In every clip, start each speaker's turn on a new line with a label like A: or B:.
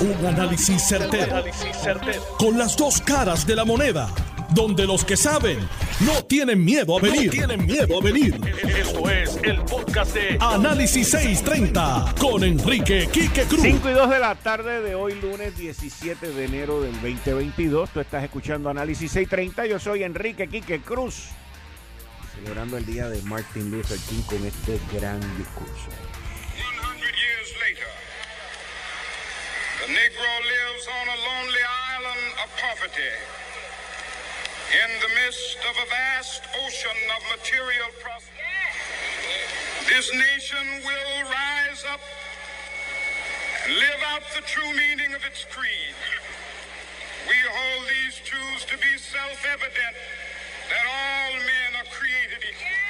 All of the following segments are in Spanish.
A: Un análisis certero, Con las dos caras de la moneda. Donde los que saben no tienen miedo a venir. tienen miedo a venir. Esto es el podcast de Análisis 630 con Enrique Quique Cruz.
B: 5 y 2 de la tarde de hoy, lunes 17 de enero del 2022. Tú estás escuchando Análisis 630. Yo soy Enrique Quique Cruz. Celebrando el día de Martin Luther King con este gran discurso.
C: Negro lives on a lonely island of poverty in the midst of a vast ocean of material prosperity. This nation will rise up and live out the true meaning of its creed. We hold these truths to be self-evident that all men are created equal.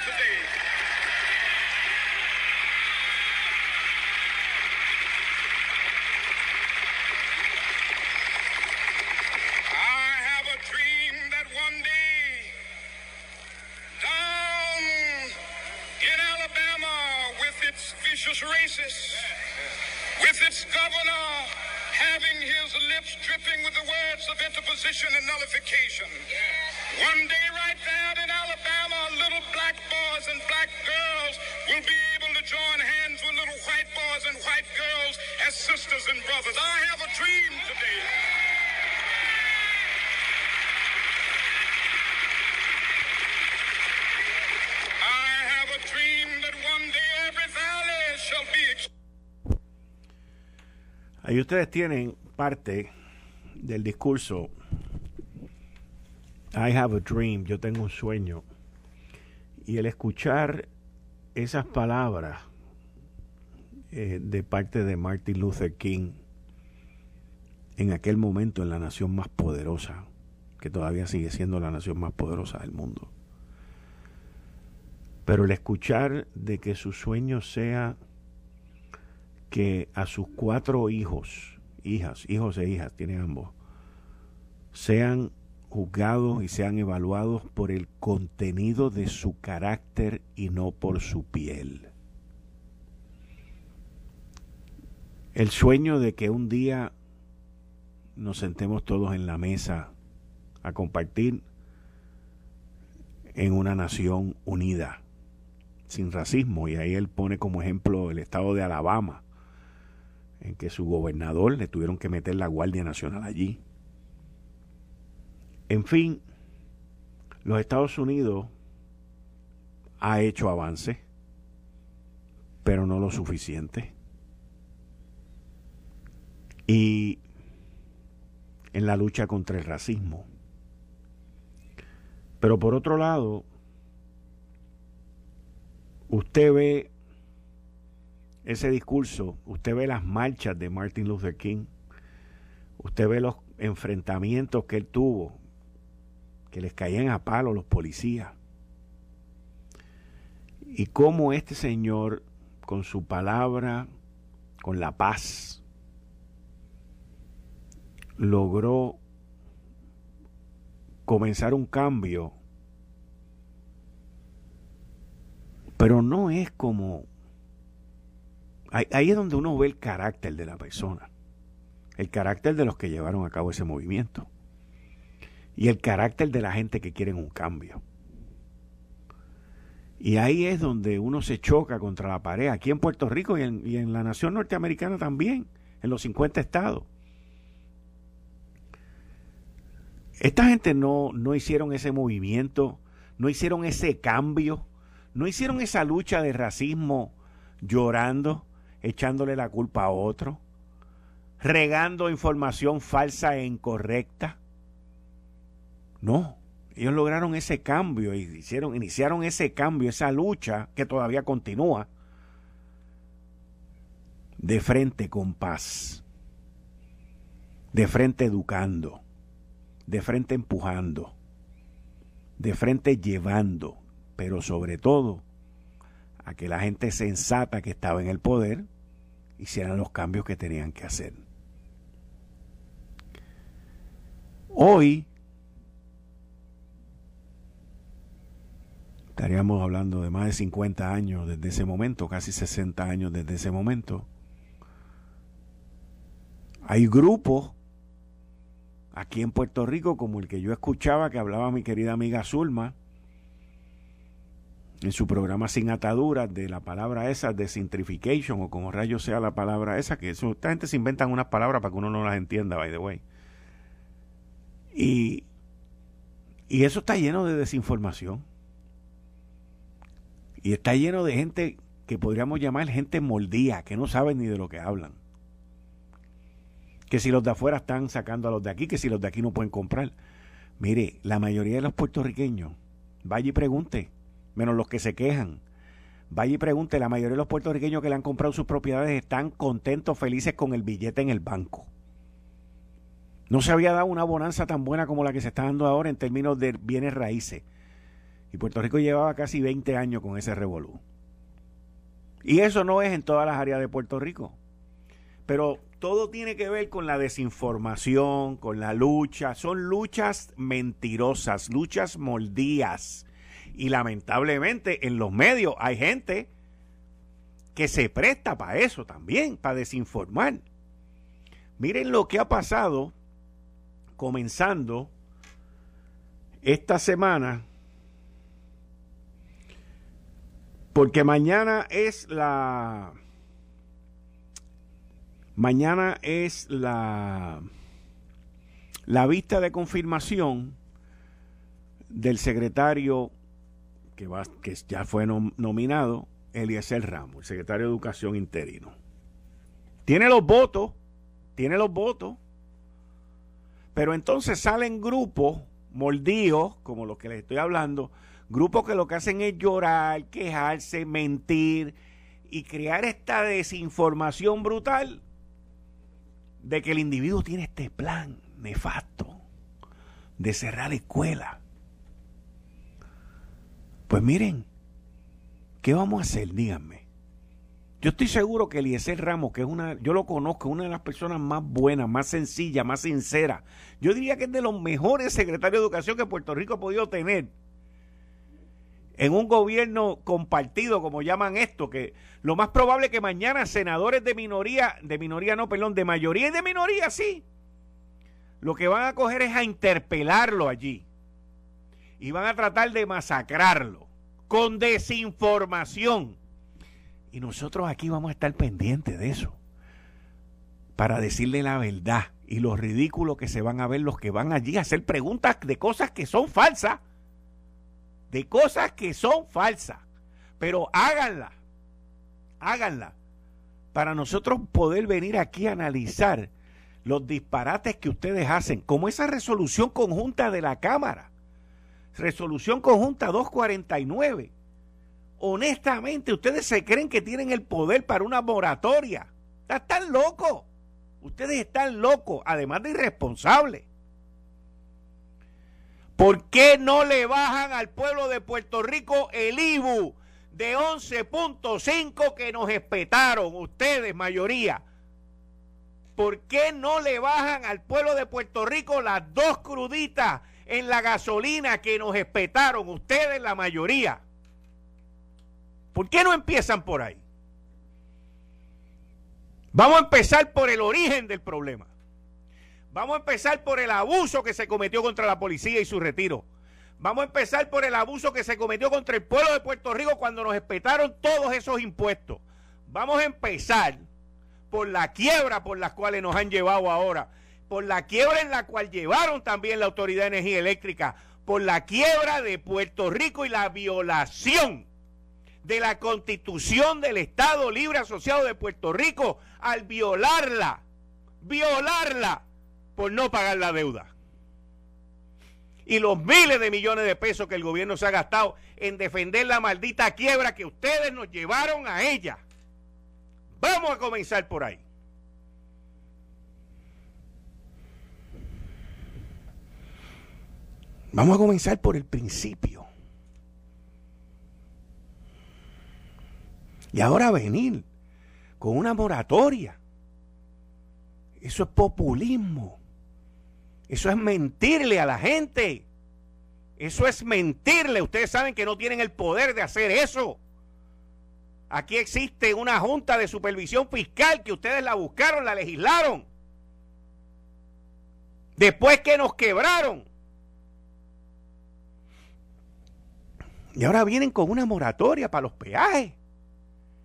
C: racist, with its governor having his lips dripping with the words of interposition and nullification. One day, right there in Alabama, little black boys and black girls will be able to join hands with little white boys and white girls as sisters and brothers. I have
B: Ahí ustedes tienen parte del discurso I have a dream, yo tengo un sueño. Y el escuchar esas palabras eh, de parte de Martin Luther King en aquel momento en la nación más poderosa, que todavía sigue siendo la nación más poderosa del mundo. Pero el escuchar de que su sueño sea que a sus cuatro hijos, hijas, hijos e hijas, tienen ambos, sean juzgados y sean evaluados por el contenido de su carácter y no por su piel. El sueño de que un día nos sentemos todos en la mesa a compartir en una nación unida, sin racismo, y ahí él pone como ejemplo el estado de Alabama, en que su gobernador le tuvieron que meter la Guardia Nacional allí. En fin, los Estados Unidos ha hecho avance, pero no lo suficiente. Y en la lucha contra el racismo. Pero por otro lado, usted ve ese discurso, usted ve las marchas de Martin Luther King, usted ve los enfrentamientos que él tuvo, que les caían a palo los policías, y cómo este señor, con su palabra, con la paz, logró comenzar un cambio, pero no es como Ahí, es donde uno ve el carácter de la persona, el carácter de los que llevaron a cabo ese movimiento y el carácter de la gente que quieren un cambio. Y ahí es donde uno se choca contra la pared, aquí en Puerto Rico y en, la nación norteamericana también, en los 50 estados. Esta gente no, no hicieron ese movimiento, no hicieron ese cambio, no hicieron esa lucha de racismo llorando, echándole la culpa a otro, regando información falsa e incorrecta. No, ellos lograron ese cambio y hicieron, iniciaron ese cambio, esa lucha que todavía continúa de frente con paz, de frente educando, de frente empujando, de frente llevando, pero sobre todo a que la gente sensata que estaba en el poder hicieran los cambios que tenían que hacer. Hoy estaríamos hablando de más de 50 años desde ese momento, casi 60 años desde ese momento. Hay grupos aquí en Puerto Rico como el que yo escuchaba que hablaba mi querida amiga Zulma en su programa Sin Ataduras de la palabra esa, desintrification o como rayos sea la palabra esa, que eso, esta gente se inventan unas palabras para que uno no las entienda, by the way. Y, y eso está lleno de desinformación. Y está lleno de gente que podríamos llamar gente moldía, que no saben ni de lo que hablan. Que si los de afuera están sacando a los de aquí, que si los de aquí no pueden comprar. Mire, la mayoría de los puertorriqueños, vaya y pregunte, menos los que se quejan. Vaya y pregunte, la mayoría de los puertorriqueños que le han comprado sus propiedades están contentos, felices con el billete en el banco. No se había dado una bonanza tan buena como la que se está dando ahora en términos de bienes raíces. Y Puerto Rico llevaba casi 20 años con ese revolú. Y eso no es en todas las áreas de Puerto Rico. Pero todo tiene que ver con la desinformación, con la lucha. Son luchas mentirosas, luchas moldías. Y lamentablemente en los medios hay gente que se presta para eso también, para desinformar. Miren lo que ha pasado comenzando esta semana Porque mañana es la... Mañana es la... La vista de confirmación del secretario que, ya fue nominado, Eliezer Ramos, el secretario de Educación interino. Tiene los votos, tiene los votos, pero entonces salen grupos moldíos, como los que les estoy hablando, Grupos que lo que hacen es llorar, quejarse, mentir y crear esta desinformación brutal de que el individuo tiene este plan nefasto de cerrar la escuela. Pues miren, ¿qué vamos a hacer? Díganme. Yo estoy seguro que Eliezer Ramos, que es una, yo lo conozco, una de las personas más buenas, más sencillas, más sinceras. Yo diría que es de los mejores secretarios de educación que Puerto Rico ha podido tener en un gobierno compartido, como llaman esto, que lo más probable es que mañana senadores de minoría, de minoría no, perdón, de mayoría y de minoría, sí, lo que van a coger es a interpelarlo allí. Y van a tratar de masacrarlo con desinformación. Y nosotros aquí vamos a estar pendientes de eso. Para decirle la verdad y lo ridículo que se van a ver los que van allí a hacer preguntas de cosas que son falsas de cosas que son falsas. Pero háganla, háganla, para nosotros poder venir aquí a analizar los disparates que ustedes hacen, como esa resolución conjunta de la Cámara, resolución conjunta 249. Honestamente, ustedes se creen que tienen el poder para una moratoria. Están locos. Ustedes están locos, además de irresponsables. ¿Por qué no le bajan al pueblo de Puerto Rico el IBU de 11.5 que nos espetaron ustedes, mayoría? ¿Por qué no le bajan al pueblo de Puerto Rico las dos cruditas en la gasolina que nos espetaron ustedes, la mayoría? ¿Por qué no empiezan por ahí? Vamos a empezar por el origen del problema. Vamos a empezar por el abuso que se cometió contra la policía y su retiro. Vamos a empezar por el abuso que se cometió contra el pueblo de Puerto Rico cuando nos espetaron todos esos impuestos. Vamos a empezar por la quiebra por las cuales nos han llevado ahora, por la quiebra en la cual llevaron también la Autoridad de Energía Eléctrica, por la quiebra de Puerto Rico y la violación de la constitución del Estado Libre Asociado de Puerto Rico al violarla, violarla por no pagar la deuda. Y los miles de millones de pesos que el gobierno se ha gastado en defender la maldita quiebra que ustedes nos llevaron a ella. Vamos a comenzar por ahí. Vamos a comenzar por el principio. Y ahora venir con una moratoria. Eso es populismo. Eso es mentirle a la gente. Eso es mentirle. Ustedes saben que no tienen el poder de hacer eso. Aquí existe una junta de supervisión fiscal que ustedes la buscaron, la legislaron. Después que nos quebraron. Y ahora vienen con una moratoria para los peajes.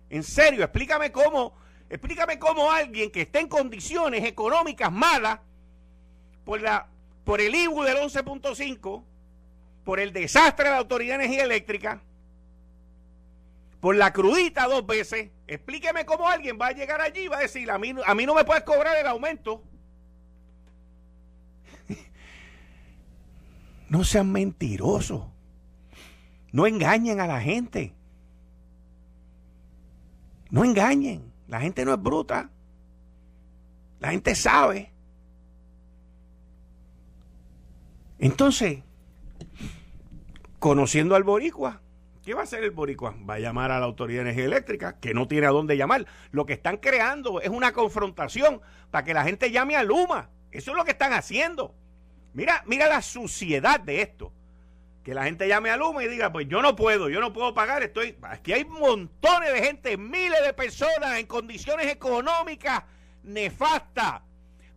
B: En serio, explícame cómo, explícame cómo alguien que esté en condiciones económicas malas por la por el IBU del 11.5, por el desastre de la Autoridad de Energía Eléctrica, por la crudita dos veces, explíqueme cómo alguien va a llegar allí y va a decir, a mí no me puedes cobrar el aumento. no sean mentirosos. No engañen a la gente. No engañen. La gente no es bruta. La gente sabe. Entonces, conociendo al boricua, ¿Qué va a hacer el boricua? Va a llamar a la Autoridad de Energía Eléctrica, que no tiene a dónde llamar. Lo que están creando es una confrontación para que la gente llame a Luma. Eso es lo que están haciendo. Mira, mira la suciedad de esto. Que la gente llame a Luma y diga, pues yo no puedo, yo no puedo pagar, estoy... Aquí hay montones de gente, miles de personas en condiciones económicas nefastas.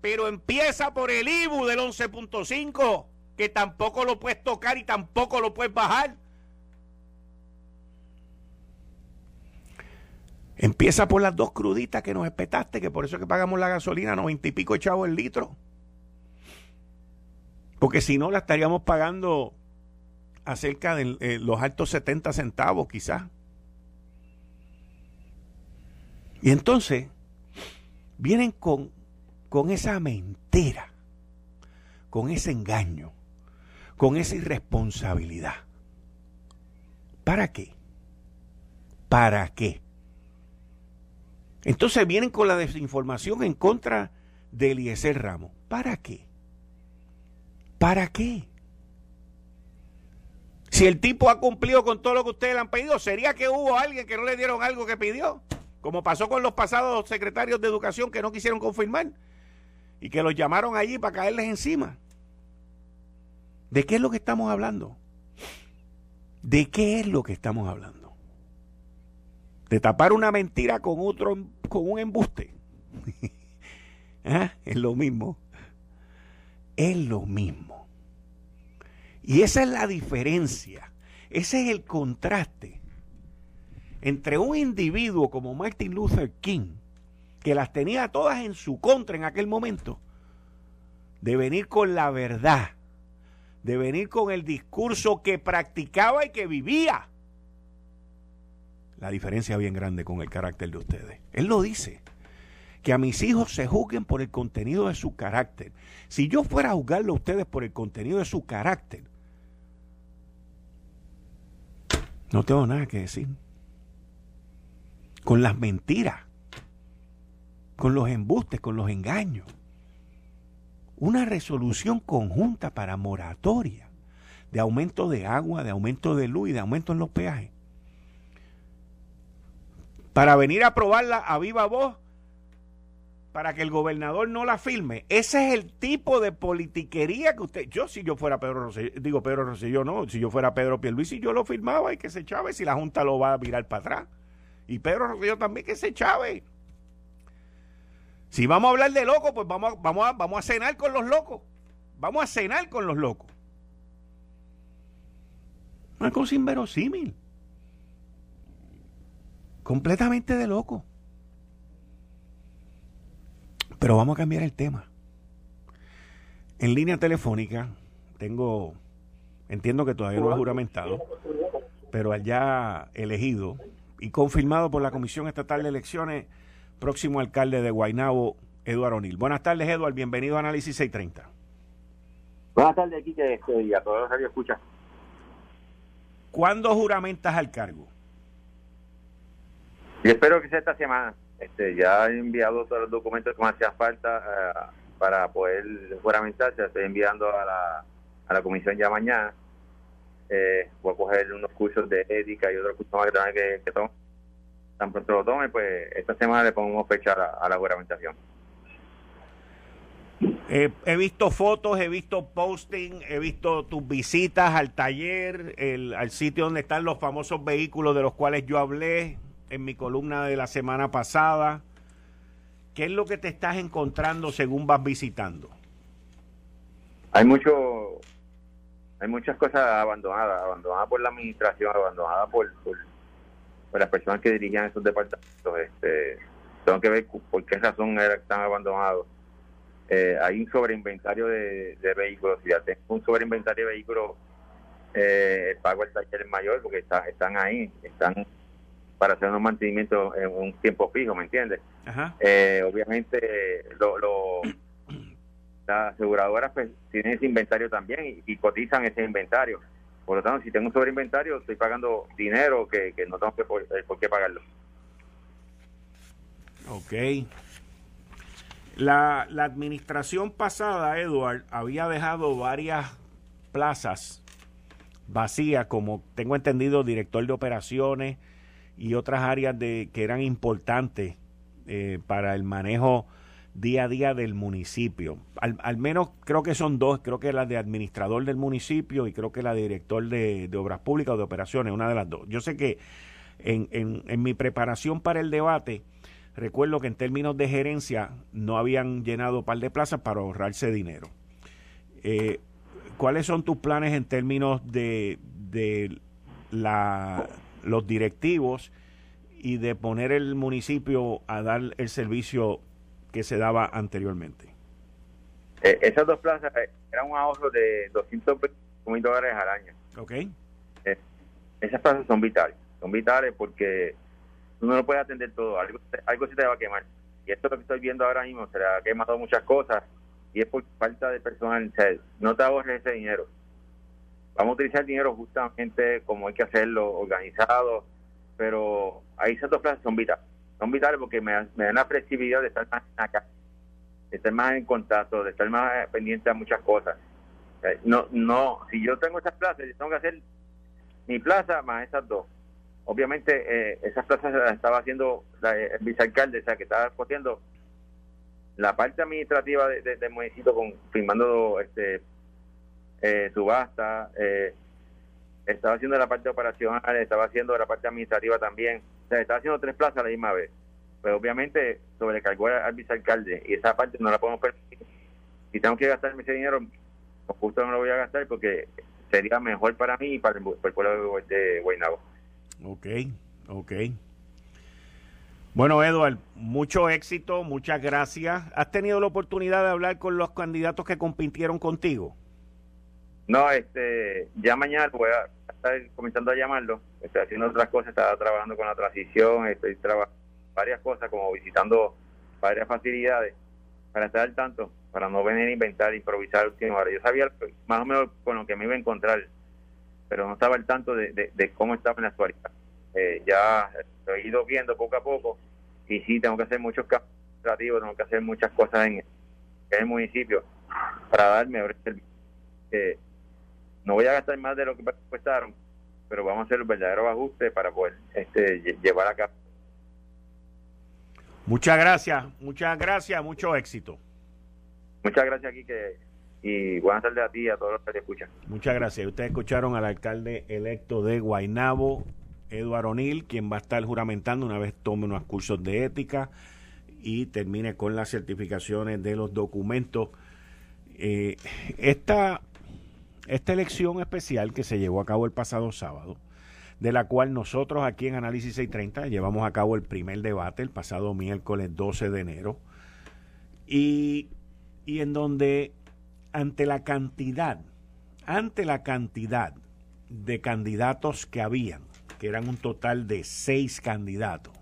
B: Pero empieza por el IBU del 11.5, que tampoco lo puedes tocar y tampoco lo puedes bajar Empieza por las dos cruditas que nos espetaste, que por eso es que pagamos la gasolina noventa y pico chavos el litro. Porque si no, la estaríamos pagando a cerca de eh, los altos 70 centavos quizás. Y entonces vienen con, con esa mentira, con ese engaño, con esa irresponsabilidad. ¿Para qué? ¿Para qué? Entonces vienen con la desinformación en contra de Eliezer Ramos. ¿Para qué? ¿Para qué? Si el tipo ha cumplido con todo lo que ustedes le han pedido, ¿sería que hubo alguien que no le dieron algo que pidió? Como pasó con los pasados secretarios de educación que no quisieron confirmar y que los llamaron allí para caerles encima. ¿De qué es lo que estamos hablando? ¿De qué es lo que estamos hablando? de tapar una mentira con otro con un embuste. ¿Ah? Es lo mismo. Es lo mismo. Y esa es la diferencia. Ese es el contraste entre un individuo como Martin Luther King, que las tenía todas en su contra en aquel momento, de venir con la verdad, de venir con el discurso que practicaba y que vivía la diferencia bien grande con el carácter de ustedes. Él lo dice. Que a mis hijos se juzguen por el contenido de su carácter. Si yo fuera a juzgarlo a ustedes por el contenido de su carácter, no tengo nada que decir. Con las mentiras, con los embustes, con los engaños. Una resolución conjunta para moratoria de aumento de agua, de aumento de luz y de aumento en los peajes para venir a aprobarla a viva voz para que el gobernador no la firme. Ese es el tipo de politiquería que usted, yo si yo fuera Pedro Rosselló, digo Pedro Rosselló no, si yo fuera Pedro Pierluisi yo lo firmaba y que se chave si la Junta lo va a mirar para atrás. Y Pedro Rosselló también que se chave. Si vamos a hablar de locos, pues vamos a, vamos, vamos a cenar con los locos. Vamos a cenar con los locos. Una cosa inverosímil. Completamente de loco. Pero vamos a cambiar el tema. En línea telefónica tengo, entiendo que todavía no ha juramentado, pero allá elegido y confirmado por la Comisión Estatal de Elecciones, próximo alcalde de Guaynabo, Eduardo O'Neill. Buenas tardes, Eduardo. Bienvenido a Análisis 630.
D: Buenas tardes, aquí este, y a todos los que escuchan.
B: ¿Cuándo juramentas al cargo?
D: Y espero que sea esta semana. Este, ya he enviado todos los documentos que me hacía falta eh, para poder juramentar. Se estoy enviando a la, a la comisión ya mañana. Eh, voy a coger unos cursos de ética y otros cursos más que, que, que tomo. Tan pronto lo tome, pues esta semana le pongo fecha a la, a juramentación.
B: Eh, he visto fotos, he visto posting, he visto tus visitas al taller, el, al sitio donde están los famosos vehículos de los cuales yo hablé en mi columna de la semana pasada. ¿Qué es lo que te estás encontrando según vas visitando?
D: Hay mucho, hay muchas cosas abandonadas, abandonadas por la administración, abandonadas por, por, las personas que dirigían esos departamentos. Este, tengo que ver por qué razón están abandonados eh, hay un sobreinventario de, de vehículos. Si ya tengo un sobreinventario de vehículos, eh, pago el taller mayor porque está, están ahí, están para hacer unos mantenimientos en un tiempo fijo, ¿me entiendes? Eh, obviamente, lo, lo, las aseguradoras pues, tienen ese inventario también y, cotizan ese inventario. Por lo tanto, si tengo un sobreinventario, estoy pagando dinero que, que no tengo que por, por qué pagarlo.
B: Ok. La, la administración pasada, Edward, había dejado varias plazas vacías, como tengo entendido, director de operaciones y otras áreas de, que eran importantes eh, para el manejo día a día del municipio. Al, al, menos creo que son dos, creo que la de administrador del municipio y creo que la de director de, obras públicas o de operaciones, una de las dos. Yo sé que en, en, mi preparación para el debate, Recuerdo que en términos de gerencia no habían llenado par de plazas para ahorrarse dinero. Eh, ¿Cuáles son tus planes en términos de, de la, los directivos y de poner el municipio a dar el servicio que se daba anteriormente?
D: Eh, esas dos plazas eh, eran un ahorro de 200 mil dólares al año.
B: Ok.
D: esas plazas son vitales. Son vitales porque uno no puede atender todo, algo, algo se te va a quemar. Y esto es lo que estoy viendo ahora mismo, se le ha quemado muchas cosas y es por falta de personal. no te ahorres ese dinero. Vamos a utilizar el dinero justamente como hay que hacerlo, organizado, pero esas dos plazas son vitales. Son vitales porque me, dan la flexibilidad de estar más acá, de estar más en contacto, de estar más pendiente a muchas cosas. No, no, si yo tengo esas plazas, yo tengo que hacer mi plaza más esas dos obviamente eh, esas plazas las estaba haciendo el vicealcalde, o sea, que estaba cogiendo la parte administrativa del municipio con firmando este eh, subasta, eh, estaba haciendo la parte operacional, estaba haciendo la parte administrativa también, o sea, estaba haciendo tres plazas a la misma vez. Pero obviamente sobrecargó al vicealcalde y esa parte no la podemos permitir. Si tengo que gastarme ese dinero, pues justo no lo voy a gastar porque sería mejor para mí y para el, pueblo de Guaynabo.
B: Ok, ok. Bueno, Eduard, mucho éxito, muchas gracias. ¿Has tenido la oportunidad de hablar con los candidatos que compitieron contigo?
D: No, este, ya mañana voy a estar comenzando a llamarlo. Estoy haciendo otras cosas, estaba trabajando con la transición, estoy trabajando varias cosas, como visitando varias facilidades para estar al tanto, para no venir a inventar, improvisar última hora. Yo sabía más o menos con lo que me iba a encontrar pero no estaba al tanto de, cómo estaba en la actualidad. Eh, ya he ido viendo poco a poco y sí, tengo que hacer muchos cambios administrativos, tengo que hacer muchas cosas en, el municipio para darme. Eh, no voy a gastar más de lo que cuestaron, pero vamos a hacer el verdadero ajuste para poder este, llevar a cabo.
B: Muchas gracias, muchas gracias, mucho éxito.
D: Muchas gracias aquí que y buenas tardes a ti y a todos los que te escuchan.
B: Muchas gracias. Ustedes escucharon al alcalde electo de Guaynabo, Eduardo O'Neill, quien va a estar juramentando una vez tome unos cursos de ética y termine con las certificaciones de los documentos. Eh, esta, esta elección especial que se llevó a cabo el pasado sábado, de la cual nosotros aquí en Análisis 630 llevamos a cabo el primer debate el pasado miércoles 12 de enero, y, y en donde ante la cantidad, ante la cantidad de candidatos que habían, que eran un total de seis candidatos,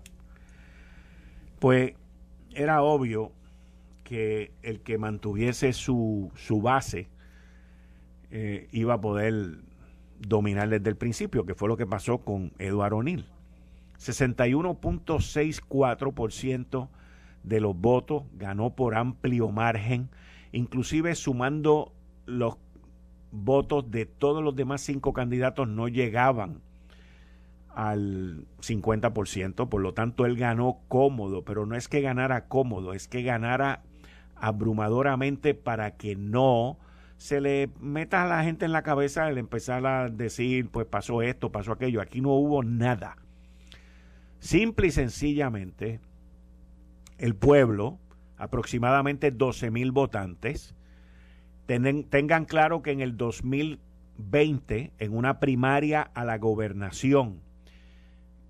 B: pues era obvio que el que mantuviese su, su base eh, iba a poder dominar desde el principio, que fue lo que pasó con Eduardo O'Neill. 61.64% de los votos ganó por amplio margen, inclusive sumando los votos de todos los demás cinco candidatos no llegaban al 50%, por lo tanto él ganó cómodo, pero no es que ganara cómodo, es que ganara abrumadoramente para que no se le meta a la gente en la cabeza el empezar a decir, pues pasó esto, pasó aquello. Aquí no hubo nada. Simple y sencillamente, el pueblo, aproximadamente 12 mil votantes, tengan claro que en el 2020, en una primaria a la gobernación,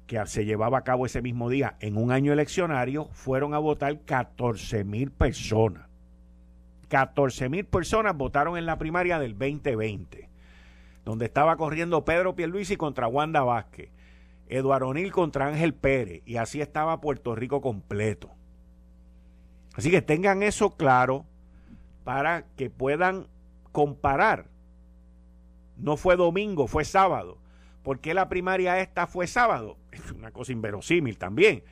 B: que se llevaba a cabo ese mismo día en un año eleccionario, fueron a votar 14 mil personas. 14 mil personas votaron en la primaria del 2020, donde estaba corriendo Pedro Pierluisi contra Wanda Vázquez, Eduardo O'Neill contra Ángel Pérez, y así estaba Puerto Rico completo. Así que tengan eso claro para que puedan comparar. No fue domingo, fue sábado ¿Por qué la primaria esta fue sábado? Es una cosa inverosímil también.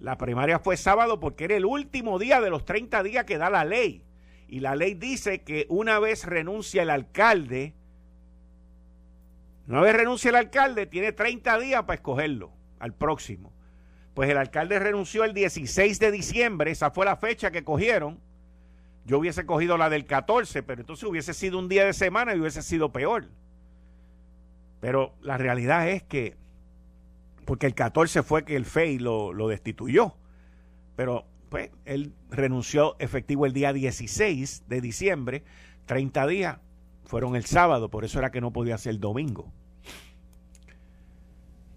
B: La primaria fue sábado porque era el último día de los 30 días que da la ley. Y la ley dice que una vez renuncia el alcalde, una vez renuncia el alcalde, tiene 30 días para escogerlo al próximo. Pues el alcalde renunció el 16 de diciembre, esa fue la fecha que cogieron. Yo hubiese cogido la del 14, pero entonces hubiese sido un día de semana y hubiese sido peor. Pero la realidad es que, porque el 14 fue que el FEI lo, lo destituyó, pero pues él renunció efectivo el día 16 de diciembre, 30 días fueron el sábado, por eso era que no podía ser el domingo.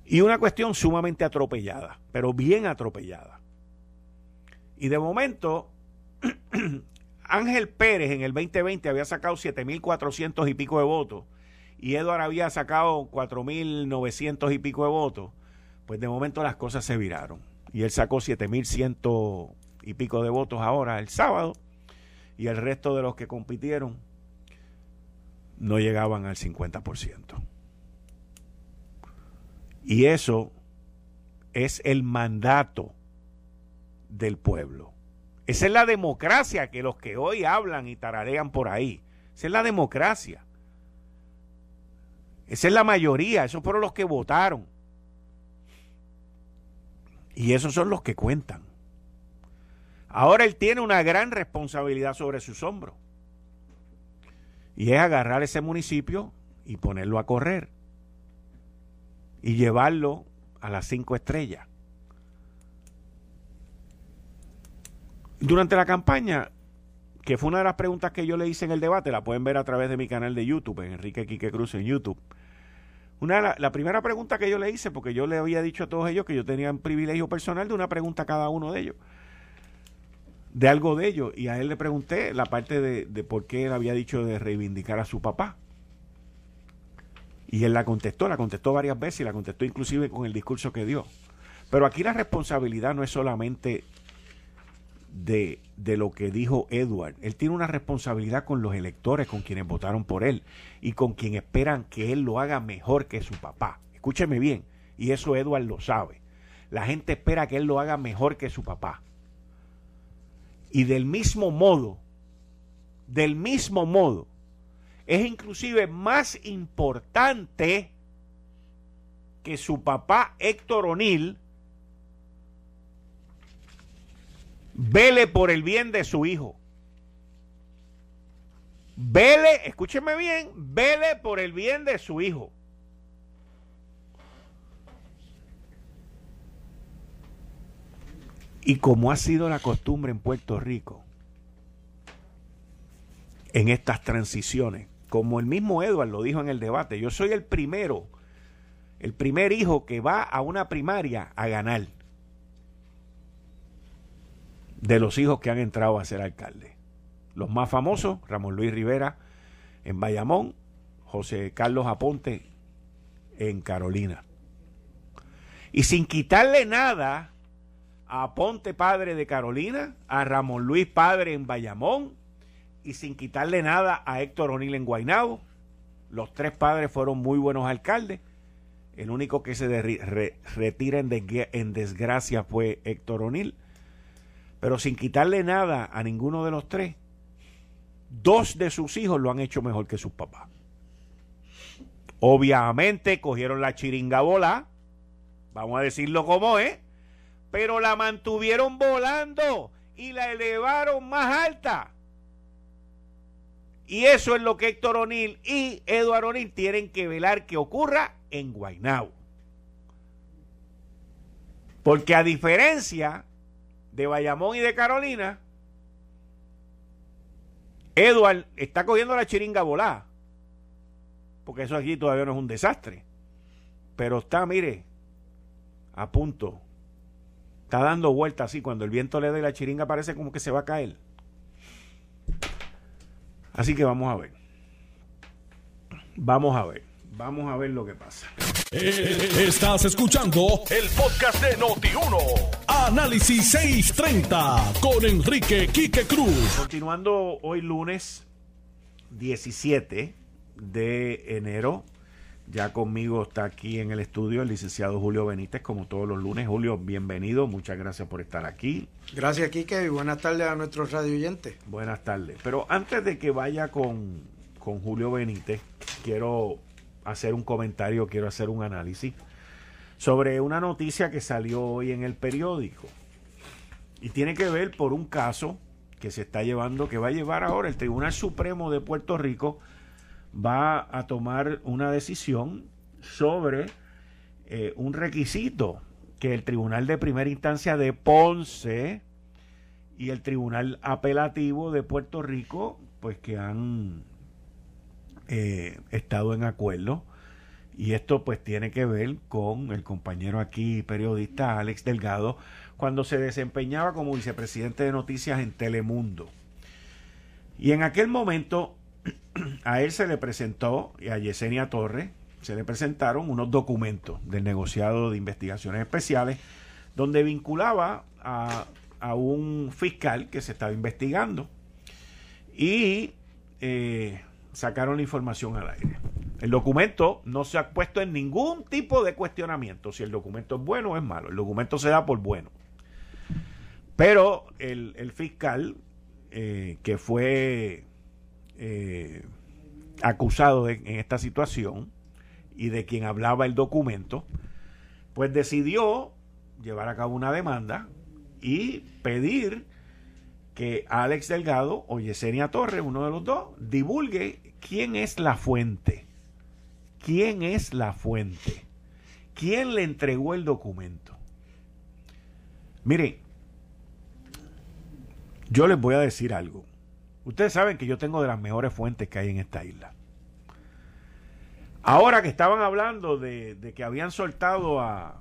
B: Y una cuestión sumamente atropellada, pero bien atropellada. Y de momento, Ángel Pérez en el 2020 había sacado 7.400 y pico de votos y Edward había sacado 4.900 y pico de votos, pues de momento las cosas se viraron. Y él sacó 7.100 y pico de votos ahora el sábado, y el resto de los que compitieron no llegaban al 50%. Y eso es el mandato del pueblo. Esa es la democracia que los que hoy hablan y tararean por ahí. Esa es la democracia. Esa es la mayoría, esos fueron los que votaron. Y esos son los que cuentan. Ahora él tiene una gran responsabilidad sobre sus hombros. Y es agarrar ese municipio y ponerlo a correr. Y llevarlo a las cinco estrellas. Durante la campaña, que fue una de las preguntas que yo le hice en el debate, la pueden ver a través de mi canal de YouTube, en Enrique Quique Cruz en YouTube. Una, la, primera pregunta que yo le hice, porque yo le había dicho a todos ellos que yo tenía un privilegio personal de una pregunta a cada uno de ellos, de algo de ellos, y a él le pregunté la parte de, de por qué él había dicho de reivindicar a su papá. Y él la contestó, la contestó varias veces y la contestó inclusive con el discurso que dio. Pero aquí la responsabilidad no es solamente de, de, lo que dijo Edward. Él tiene una responsabilidad con los electores, con quienes votaron por él y con quien esperan que él lo haga mejor que su papá. Escúcheme bien, y eso Edward lo sabe. La gente espera que él lo haga mejor que su papá. Y del mismo modo, del mismo modo, es inclusive más importante que su papá Héctor O'Neill Vele por el bien de su hijo. Vele, escúcheme bien, vele por el bien de su hijo. Y como ha sido la costumbre en Puerto Rico, en estas transiciones, como el mismo Edward lo dijo en el debate, yo soy el primero, el primer hijo que va a una primaria a ganar de los hijos que han entrado a ser alcalde. Los más famosos, Ramón Luis Rivera en Bayamón, José Carlos Aponte en Carolina. Y sin quitarle nada a Aponte padre de Carolina, a Ramón Luis padre en Bayamón, y sin quitarle nada a Héctor O'Neill en Guaynabo. Los tres padres fueron muy buenos alcaldes. El único que se retira en, en desgracia fue Héctor O'Neill. Pero sin quitarle nada a ninguno de los tres, dos de sus hijos lo han hecho mejor que sus papás. Obviamente cogieron la chiringa bola, vamos a decirlo como es, pero la mantuvieron volando y la elevaron más alta. Y eso es lo que Héctor O'Neill y Eduardo O'Neill tienen que velar que ocurra en Guaynabo. Porque a diferencia de Bayamón y de Carolina, Edward está cogiendo la chiringa volada. Porque eso aquí todavía no es un desastre. Pero está, mire, a punto. Está dando vueltas así. Cuando el viento le dé la chiringa parece como que se va a caer. Así que vamos a ver. Vamos a ver. Vamos a ver lo que pasa.
A: Eh, estás escuchando el podcast de Noti1. Análisis 630 con Enrique Quique Cruz.
B: Continuando hoy lunes 17 de enero. Ya conmigo está aquí en el estudio el licenciado Julio Benítez, como todos los lunes. Julio, bienvenido. Muchas gracias por estar aquí.
E: Gracias, Quique, y buenas tardes a nuestros radio oyentes.
B: Buenas tardes. Pero antes de que vaya con, con Julio Benítez, quiero hacer un comentario, quiero hacer un análisis sobre una noticia que salió hoy en el periódico. Y tiene que ver por un caso que se está llevando, que va a llevar ahora el Tribunal Supremo de Puerto Rico, va a tomar una decisión sobre eh, un requisito que el Tribunal de Primera Instancia de Ponce y el Tribunal Apelativo de Puerto Rico, pues que han eh, estado en acuerdo. Y esto pues tiene que ver con el compañero aquí periodista Alex Delgado cuando se desempeñaba como vicepresidente de noticias en Telemundo. Y en aquel momento a él se le presentó y a Yesenia Torres se le presentaron unos documentos del negociado de investigaciones especiales donde vinculaba a, un fiscal que se estaba investigando y eh, sacaron la información al aire. El documento no se ha puesto en ningún tipo de cuestionamiento si el documento es bueno o es malo. El documento se da por bueno. Pero el, fiscal eh, que fue eh, acusado en esta situación y de quien hablaba el documento, pues decidió llevar a cabo una demanda y pedir que Alex Delgado o Yesenia Torres, uno de los dos, divulgue quién es la fuente. ¿Quién es la fuente? ¿Quién le entregó el documento? Miren, yo les voy a decir algo. Ustedes saben que yo tengo de las mejores fuentes que hay en esta isla. Ahora que estaban hablando de, de que habían soltado a,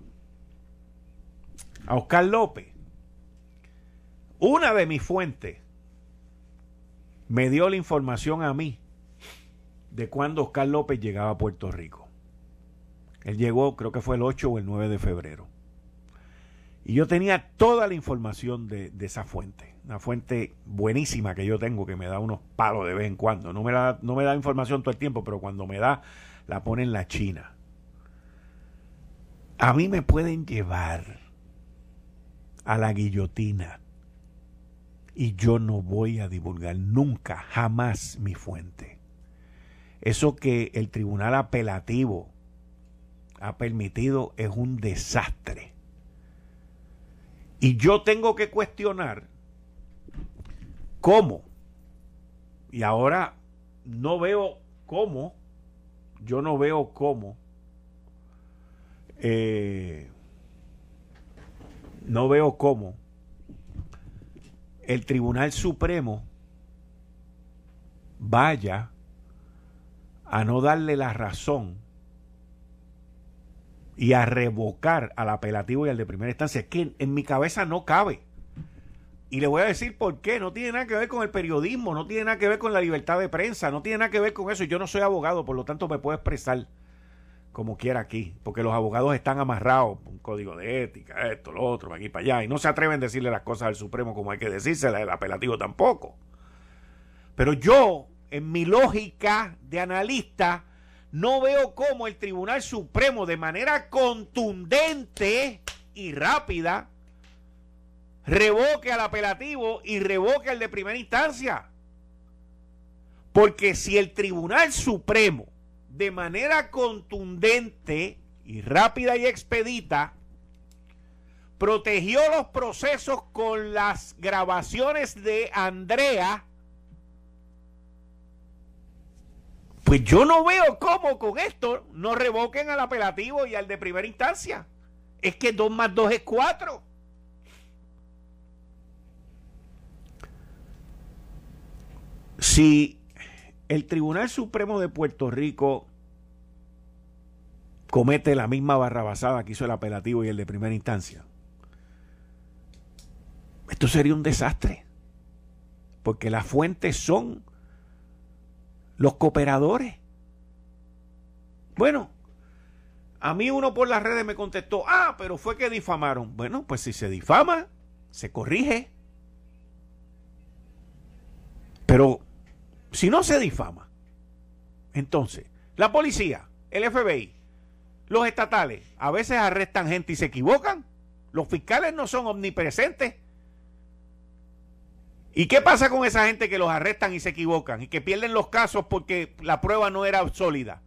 B: a Oscar López, una de mis fuentes me dio la información a mí de cuando Oscar López llegaba a Puerto Rico. Él llegó, creo que fue el 8 o el 9 de febrero. Y yo tenía toda la información de, esa fuente. Una fuente buenísima que yo tengo que me da unos palos de vez en cuando. No me, no me da información todo el tiempo, pero cuando me da, la pone en la China. A mí me pueden llevar a la guillotina y yo no voy a divulgar nunca, jamás mi fuente. Eso que el tribunal apelativo ha permitido es un desastre. Y yo tengo que cuestionar cómo, y ahora no veo cómo, yo no veo cómo, eh, no veo cómo el Tribunal Supremo vaya a no darle la razón y a revocar al apelativo y al de primera instancia. Que en mi cabeza no cabe. Y le voy a decir por qué. No tiene nada que ver con el periodismo, no tiene nada que ver con la libertad de prensa, no tiene nada que ver con eso. Yo no soy abogado, por lo tanto me puedo expresar como quiera aquí, porque los abogados están amarrados un código de ética, esto, lo otro, aquí para allá, y no se atreven a decirle las cosas al Supremo como hay que decírselas, el apelativo tampoco. Pero yo, en mi lógica de analista, no veo cómo el Tribunal Supremo de manera contundente y rápida revoque al apelativo y revoque al de primera instancia. Porque si el Tribunal Supremo de manera contundente y rápida y expedita protegió los procesos con las grabaciones de Andrea, Pues yo no veo cómo con esto no revoquen al apelativo y al de primera instancia. Es que 2 más 2 es 4. Si el Tribunal Supremo de Puerto Rico comete la misma barrabasada que hizo el apelativo y el de primera instancia, esto sería un desastre. Porque las fuentes son los cooperadores. Bueno, a mí uno por las redes me contestó, ah, pero fue que difamaron. Bueno, pues si se difama, se corrige. Pero si no se difama, entonces, la policía, el FBI, los estatales, a veces arrestan gente y se equivocan. Los fiscales no son omnipresentes. ¿Y qué pasa con esa gente que los arrestan y se equivocan y que pierden los casos porque la prueba no era sólida?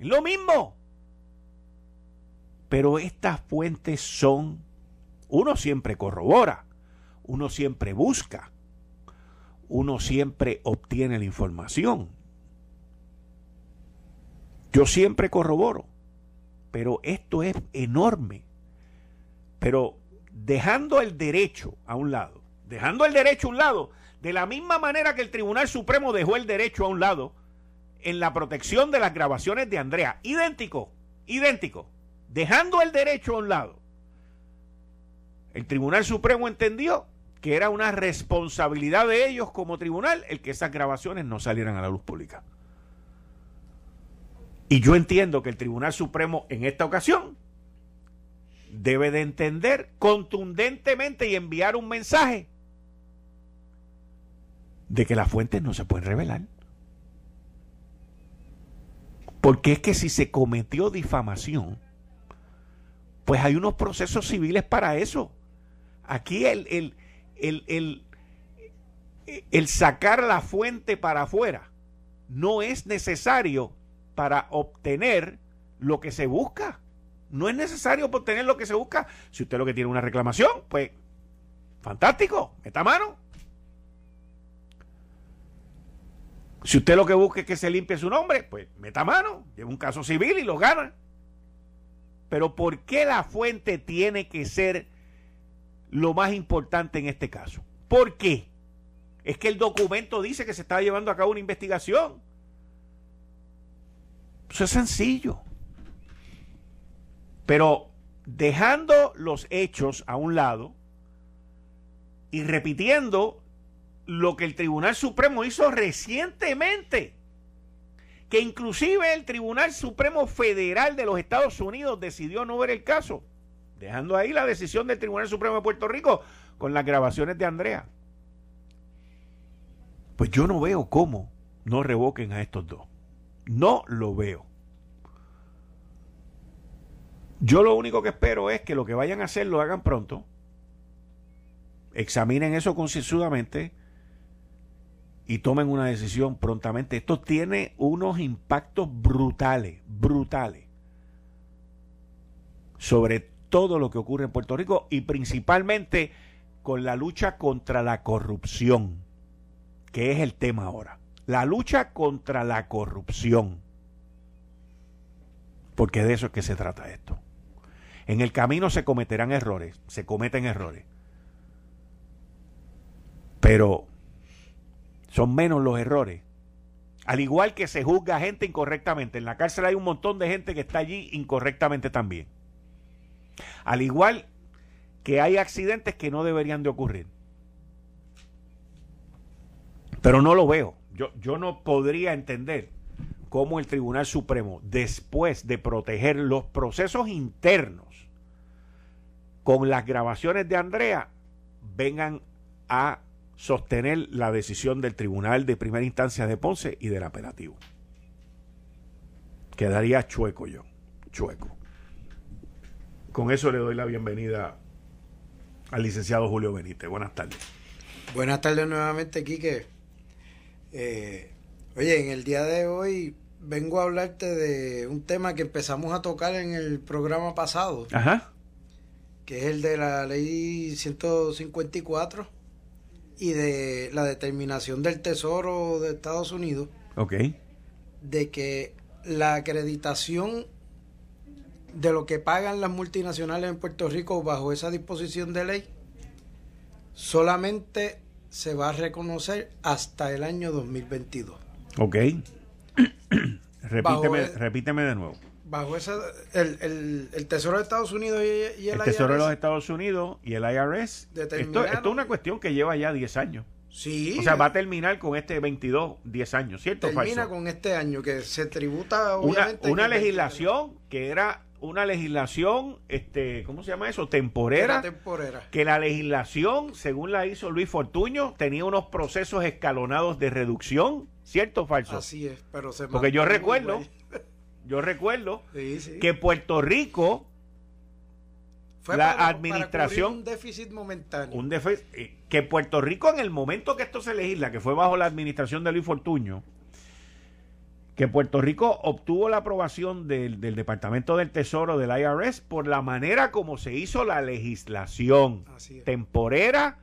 B: Es lo mismo. Pero estas fuentes son, uno siempre corrobora, uno siempre busca, uno siempre obtiene la información. Yo siempre corroboro, pero esto es enorme. Pero dejando el derecho a un lado, dejando el derecho a un lado, de la misma manera que el Tribunal Supremo dejó el derecho a un lado en la protección de las grabaciones de Andrea. Idéntico, idéntico. Dejando el derecho a un lado. El Tribunal Supremo entendió que era una responsabilidad de ellos como tribunal el que esas grabaciones no salieran a la luz pública. Y yo entiendo que el Tribunal Supremo en esta ocasión debe de entender contundentemente y enviar un mensaje de que las fuentes no se pueden revelar. Porque es que si se cometió difamación, pues hay unos procesos civiles para eso. Aquí el, el, el, el, sacar la fuente para afuera no es necesario para obtener lo que se busca. No es necesario obtener lo que se busca. Si usted lo que tiene una reclamación, pues fantástico, meta mano. Si usted lo que busca es que se limpie su nombre, pues meta mano, lleva un caso civil y lo gana. Pero ¿por qué la fuente tiene que ser lo más importante en este caso? ¿Por qué? Es que el documento dice que se está llevando a cabo una investigación. Eso es sencillo. Pero dejando los hechos a un lado y repitiendo lo que el Tribunal Supremo hizo recientemente, que inclusive el Tribunal Supremo Federal de los Estados Unidos decidió no ver el caso, dejando ahí la decisión del Tribunal Supremo de Puerto Rico con las grabaciones de Andrea. Pues yo no veo cómo no revoquen a estos dos. No lo veo. Yo lo único que espero es que lo que vayan a hacer lo hagan pronto, examinen eso concienzudamente y tomen una decisión prontamente. Esto tiene unos impactos brutales, brutales, sobre todo lo que ocurre en Puerto Rico y principalmente con la lucha contra la corrupción, que es el tema ahora. La lucha contra la corrupción. Porque de eso es que se trata esto. En el camino se cometerán errores, se cometen errores. Pero son menos los errores Al igual que se juzga gente incorrectamente. En la cárcel hay un montón de gente que está allí incorrectamente también. Al igual que hay accidentes que no deberían de ocurrir. Pero no lo veo. Yo, yo no podría entender cómo el Tribunal Supremo, después de proteger los procesos internos con las grabaciones de Andrea, vengan a sostener la decisión del Tribunal de Primera Instancia de Ponce y del apelativo. Quedaría chueco yo, chueco. Con eso le doy la bienvenida al licenciado Julio Benítez. Buenas tardes.
E: Buenas tardes nuevamente, Quique. Eh, oye, en el día de hoy vengo a hablarte de un tema que empezamos a tocar en el programa pasado.
B: Ajá.
E: Que es el de la ley 154 y de la determinación del Tesoro de Estados Unidos.
B: Ok.
E: De que la acreditación de lo que pagan las multinacionales en Puerto Rico bajo esa disposición de ley solamente se va a reconocer hasta el año 2022.
B: Ok. repíteme, repíteme de nuevo.
E: Bajo esa, el, el, Tesoro de Estados Unidos y,
B: el, el Tesoro de los Estados Unidos y el IRS. Esto, esto, es una cuestión que lleva ya 10 años.
E: Sí.
B: O sea, va a terminar con este 22, 10 años, ¿cierto?
E: Termina con este año que se tributa
B: obviamente. Una, una legislación que era una legislación, este, ¿cómo se llama eso? Temporera.
E: temporera.
B: Que la legislación, según la hizo Luis Fortuño, tenía unos procesos escalonados de reducción, ¿cierto o falso?
E: Así es, pero se
B: Porque yo recuerdo, yo recuerdo que Puerto Rico
E: Fue
B: la
E: para,
B: administración
E: un déficit momentáneo.
B: Un déficit, eh, que Puerto Rico en el momento que esto se legisla, que fue bajo la administración de Luis Fortuño, que Puerto Rico obtuvo la aprobación del, Departamento del Tesoro del IRS por la manera como se hizo la legislación temporera,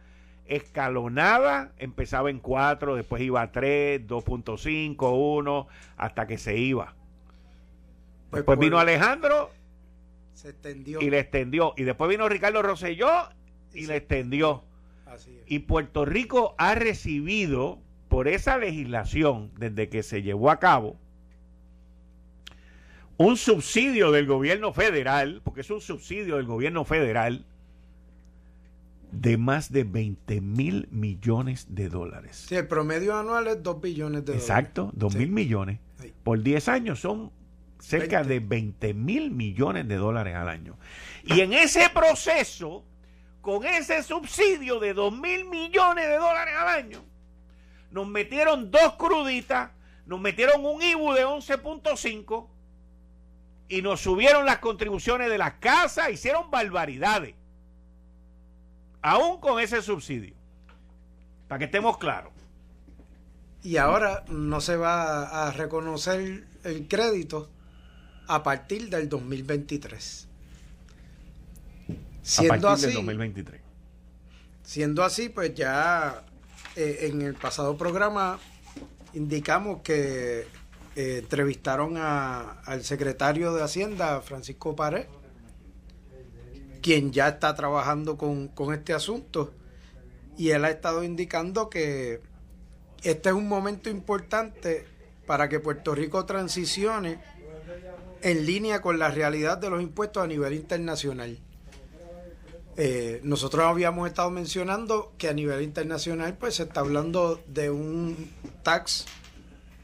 B: escalonada, empezaba en 4, después iba a 3, 2.5, 1, hasta que se iba. Pues después vino Alejandro
E: se extendió.
B: y le extendió. Y después vino Ricardo Rosselló y, le extendió. Y Puerto Rico ha recibido por esa legislación, desde que se llevó a cabo, un subsidio del gobierno federal, porque es un subsidio del gobierno federal, de más de 20 mil millones de dólares.
E: Sí, el promedio anual es 2 billones de
B: dólares. Exacto, 2 mil millones. Por 10 años son cerca de 20 mil millones de dólares al año. Y en ese proceso, con ese subsidio de 2 mil millones de dólares al año, nos metieron dos cruditas, nos metieron un IBU de 11.5 y nos subieron las contribuciones de las casas, hicieron barbaridades. Aún con ese subsidio. Para que estemos claros.
E: Y ahora no se va a reconocer el crédito a partir del 2023.
B: Siendo a partir así, del 2023.
E: Siendo así, pues ya eh, en el pasado programa indicamos que eh, entrevistaron al secretario de Hacienda, Francisco Pared, quien ya está trabajando con, con este asunto, y él ha estado indicando que este es un momento importante para que Puerto Rico transicione en línea con la realidad de los impuestos a nivel internacional. Eh, nosotros habíamos estado mencionando que a nivel internacional pues se está hablando de un tax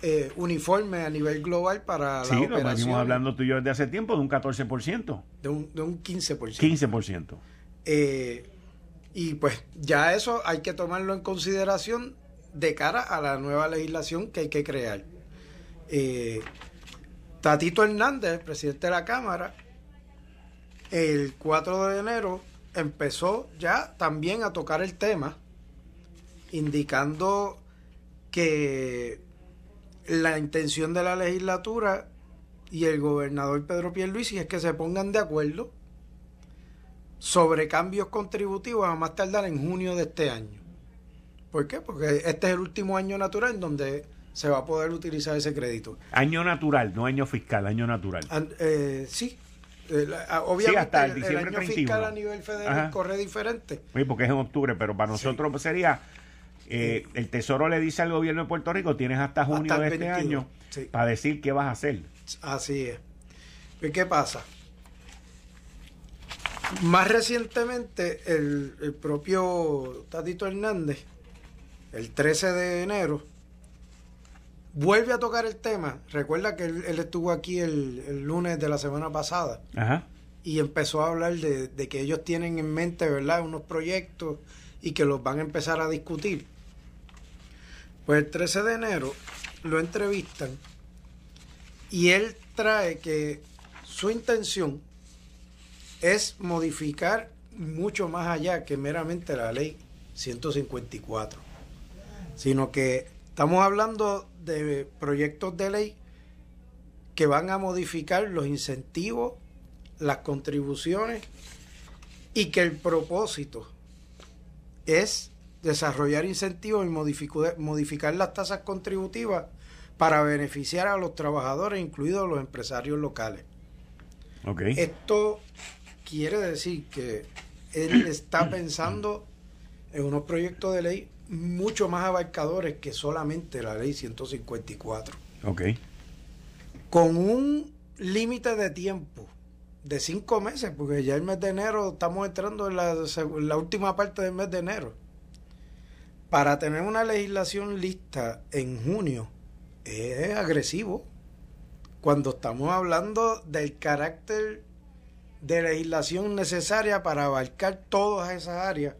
E: eh, uniforme a nivel global para
B: sí, la operación. venimos hablando tú y yo desde hace tiempo de un 14%.
E: De un, de un 15%.
B: 15%.
E: Eh, y pues ya eso hay que tomarlo en consideración de cara a la nueva legislación que hay que crear. Eh, Tatito Hernández, presidente de la Cámara, el 4 de enero empezó ya también a tocar el tema, indicando que la intención de la legislatura y el gobernador Pedro Pierluisi es que se pongan de acuerdo sobre cambios contributivos a más tardar en junio de este año. ¿Por qué? Porque este es el último año natural en donde se va a poder utilizar ese crédito.
B: Año natural, no año fiscal, año natural.
E: Eh, sí, eh, obviamente el, año fiscal a nivel federal corre diferente.
B: Sí, porque es en octubre, pero para nosotros sería Eh, el Tesoro le dice al gobierno de Puerto Rico, tienes hasta junio de este año para decir qué vas a hacer.
E: Así es. ¿Y qué pasa? Más recientemente, el, el propio Tatito Hernández, el 13 de enero, vuelve a tocar el tema. Recuerda que él, estuvo aquí el, lunes de la semana pasada. Y empezó a hablar de, que ellos tienen en mente, ¿verdad?, unos proyectos y que los van a empezar a discutir. Pues el 13 de enero lo entrevistan y él trae que su intención es modificar mucho más allá que meramente la ley 154, sino que estamos hablando de proyectos de ley que van a modificar los incentivos, las contribuciones y que el propósito es desarrollar incentivos y modificar, las tasas contributivas para beneficiar a los trabajadores, incluidos los empresarios locales. Esto quiere decir que él está pensando en unos proyectos de ley mucho más abarcadores que solamente la ley 154.
B: Ok.
E: Con un límite de tiempo de cinco meses, porque ya el mes de enero estamos entrando en la, última parte del mes de enero. Para tener una legislación lista en junio es agresivo. Cuando estamos hablando del carácter de legislación necesaria para abarcar todas esas áreas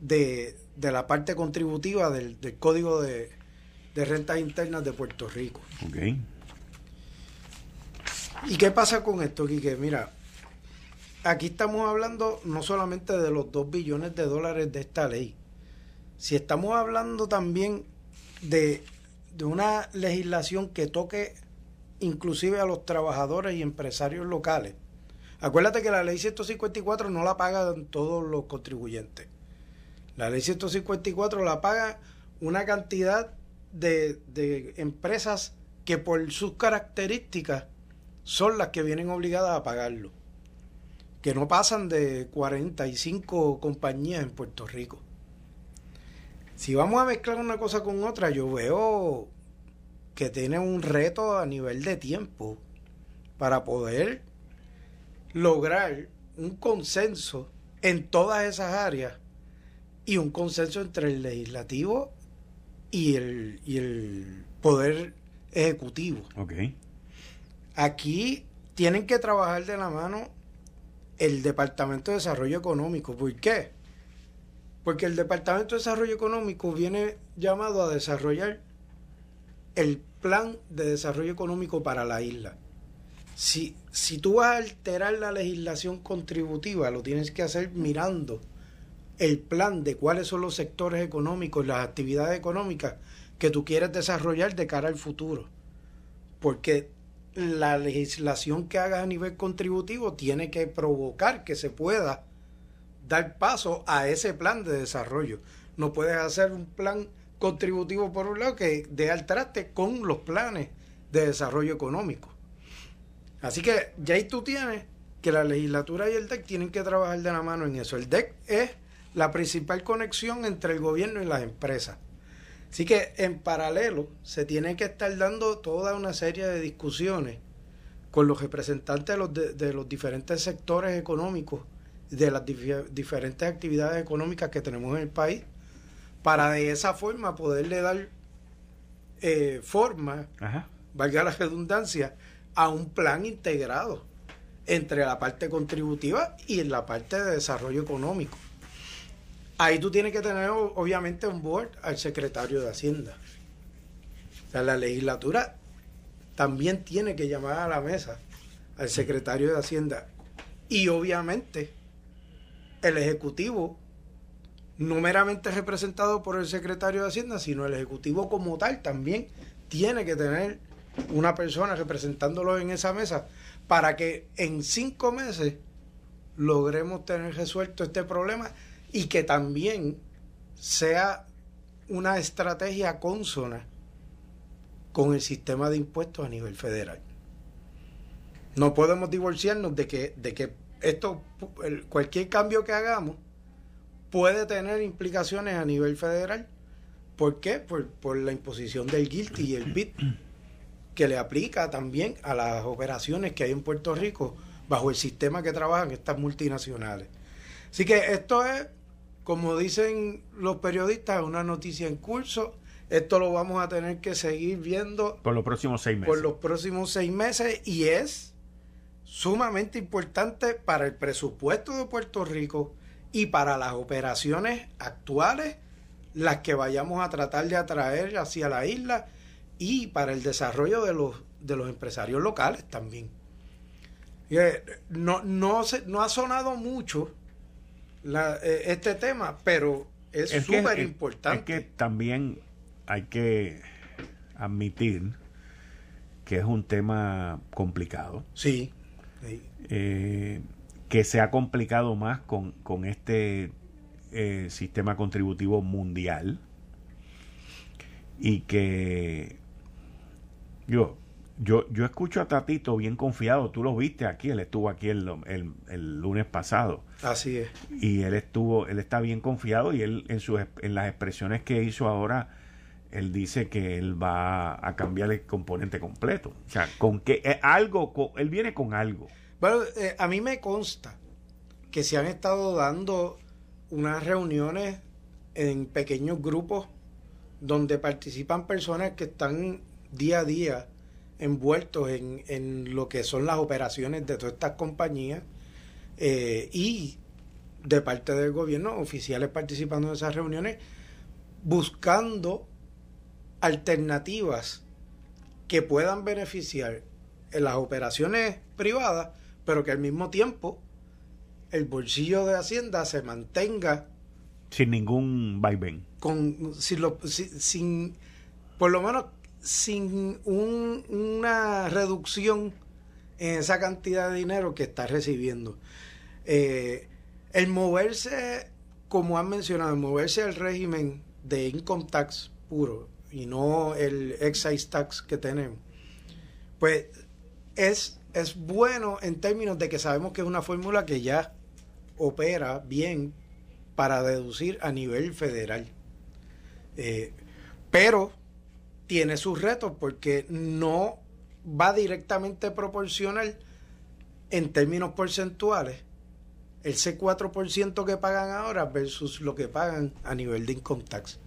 E: de, de la parte contributiva del, Código de, Rentas Internas de Puerto Rico. ¿Y qué pasa con esto, Quique? Mira, aquí estamos hablando no solamente de los 2 billones de dólares de esta ley, si estamos hablando también de, de una legislación que toque inclusive a los trabajadores y empresarios locales. Acuérdate que la ley 154 no la pagan todos los contribuyentes. La ley 154 la paga una cantidad de, empresas que por sus características son las que vienen obligadas a pagarlo. Que no pasan de 45 compañías en Puerto Rico. Si vamos a mezclar una cosa con otra, yo veo que tiene un reto a nivel de tiempo para poder lograr un consenso en todas esas áreas y un consenso entre el legislativo y el, y el poder ejecutivo.
B: Okay.
E: Aquí tienen que trabajar de la mano el Departamento de Desarrollo Económico. ¿Por qué? Porque el Departamento de Desarrollo Económico viene llamado a desarrollar el plan de desarrollo económico para la isla. Si, si tú vas a alterar la legislación contributiva, lo tienes que hacer mirando el plan de cuáles son los sectores económicos, las actividades económicas que tú quieres desarrollar de cara al futuro. Porque la legislación que hagas a nivel contributivo tiene que provocar que se pueda dar paso a ese plan de desarrollo. No puedes hacer un plan contributivo por un lado que dé al traste con los planes de desarrollo económico. Así que ya ahí tú tienes que la legislatura y el DEC tienen que trabajar de la mano en eso. El DEC es la principal conexión entre el gobierno y las empresas. Así que en paralelo se tiene que estar dando toda una serie de discusiones con los representantes de los, de, los diferentes sectores económicos, de las diferentes actividades económicas que tenemos en el país, para de esa forma poderle dar eh, forma, valga la redundancia, a un plan integrado entre la parte contributiva y la parte de desarrollo económico. Ahí tú tienes que tener, obviamente, un board al secretario de Hacienda. O sea, la legislatura también tiene que llamar a la mesa al secretario de Hacienda. Y obviamente, el Ejecutivo, no meramente representado por el secretario de Hacienda, sino el Ejecutivo como tal, también tiene que tener una persona representándolo en esa mesa para que en cinco meses logremos tener resuelto este problema y que también sea una estrategia consona con el sistema de impuestos a nivel federal. No podemos divorciarnos de que, de que esto, cualquier cambio que hagamos puede tener implicaciones a nivel federal ¿Por qué? Por, por la imposición del guilty y el BIT que le aplica también a las operaciones que hay en Puerto Rico bajo el sistema que trabajan estas multinacionales. Así que esto es, como dicen los periodistas, una noticia en curso. Esto lo vamos a tener que seguir viendo
B: por los próximos seis meses.
E: Por los próximos seis meses y es sumamente importante para el presupuesto de Puerto Rico y para las operaciones actuales, las que vayamos a tratar de atraer hacia la isla y para el desarrollo de los, de los empresarios locales también. Eh, no, no, se, no ha sonado mucho eh, este tema, pero es súper importante.
B: Es que también hay que admitir que es un tema complicado.
E: Sí.
B: Eh, que se ha complicado más con, con este sistema contributivo mundial y que yo, yo, yo escucho a Tatito bien confiado, tú lo viste aquí, él estuvo aquí el, el, lunes pasado.
E: Así es.
B: Y él estuvo, él está bien confiado y él en, su, en las expresiones que hizo ahora, él dice que él va a cambiar el componente completo. O sea, con que eh, algo, él viene con algo.
E: Bueno, eh, a mí me consta que se han estado dando unas reuniones en pequeños grupos donde participan personas que están día a día envueltos en, en lo que son las operaciones de todas estas compañías eh, y de parte del gobierno, oficiales participando en esas reuniones, buscando alternativas que puedan beneficiar en las operaciones privadas, pero que al mismo tiempo el bolsillo de Hacienda se mantenga
B: sin ningún vaivén.
E: Con, sin, sin, por lo menos sin una reducción en esa cantidad de dinero que está recibiendo. Eh, el moverse, como han mencionado, el moverse al régimen de income tax puro y no el excise tax que tenemos, pues es, es bueno en términos de que sabemos que es una fórmula que ya opera bien para deducir a nivel federal. Eh, pero tiene sus retos porque no va directamente proporcional en términos porcentuales ese 4% que pagan ahora versus lo que pagan a nivel de income tax.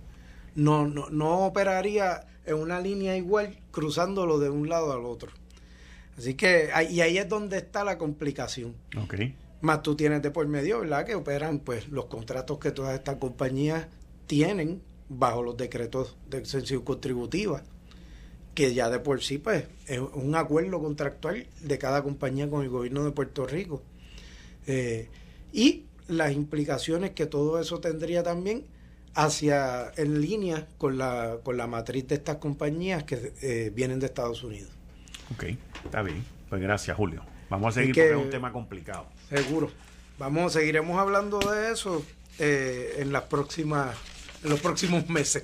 E: No, no, no operaría en una línea igual cruzándolo de un lado al otro. Así que, y ahí es donde está la complicación.
B: Okay.
E: Más tú tienes de por medio, ¿verdad? Que operan pues los contratos que todas estas compañías tienen bajo los decretos de exención contributiva, que ya de por sí pues, es un acuerdo contractual de cada compañía con el gobierno de Puerto Rico. Eh, y las implicaciones que todo eso tendría también hacia en línea con la, con la matriz de estas compañías que eh, vienen de Estados Unidos.
B: Ok, está bien. Pues gracias, Julio. Vamos a seguir porque es un tema complicado.
E: Seguro. Vamos, seguiremos hablando de eso eh, en las próximas en los próximos meses.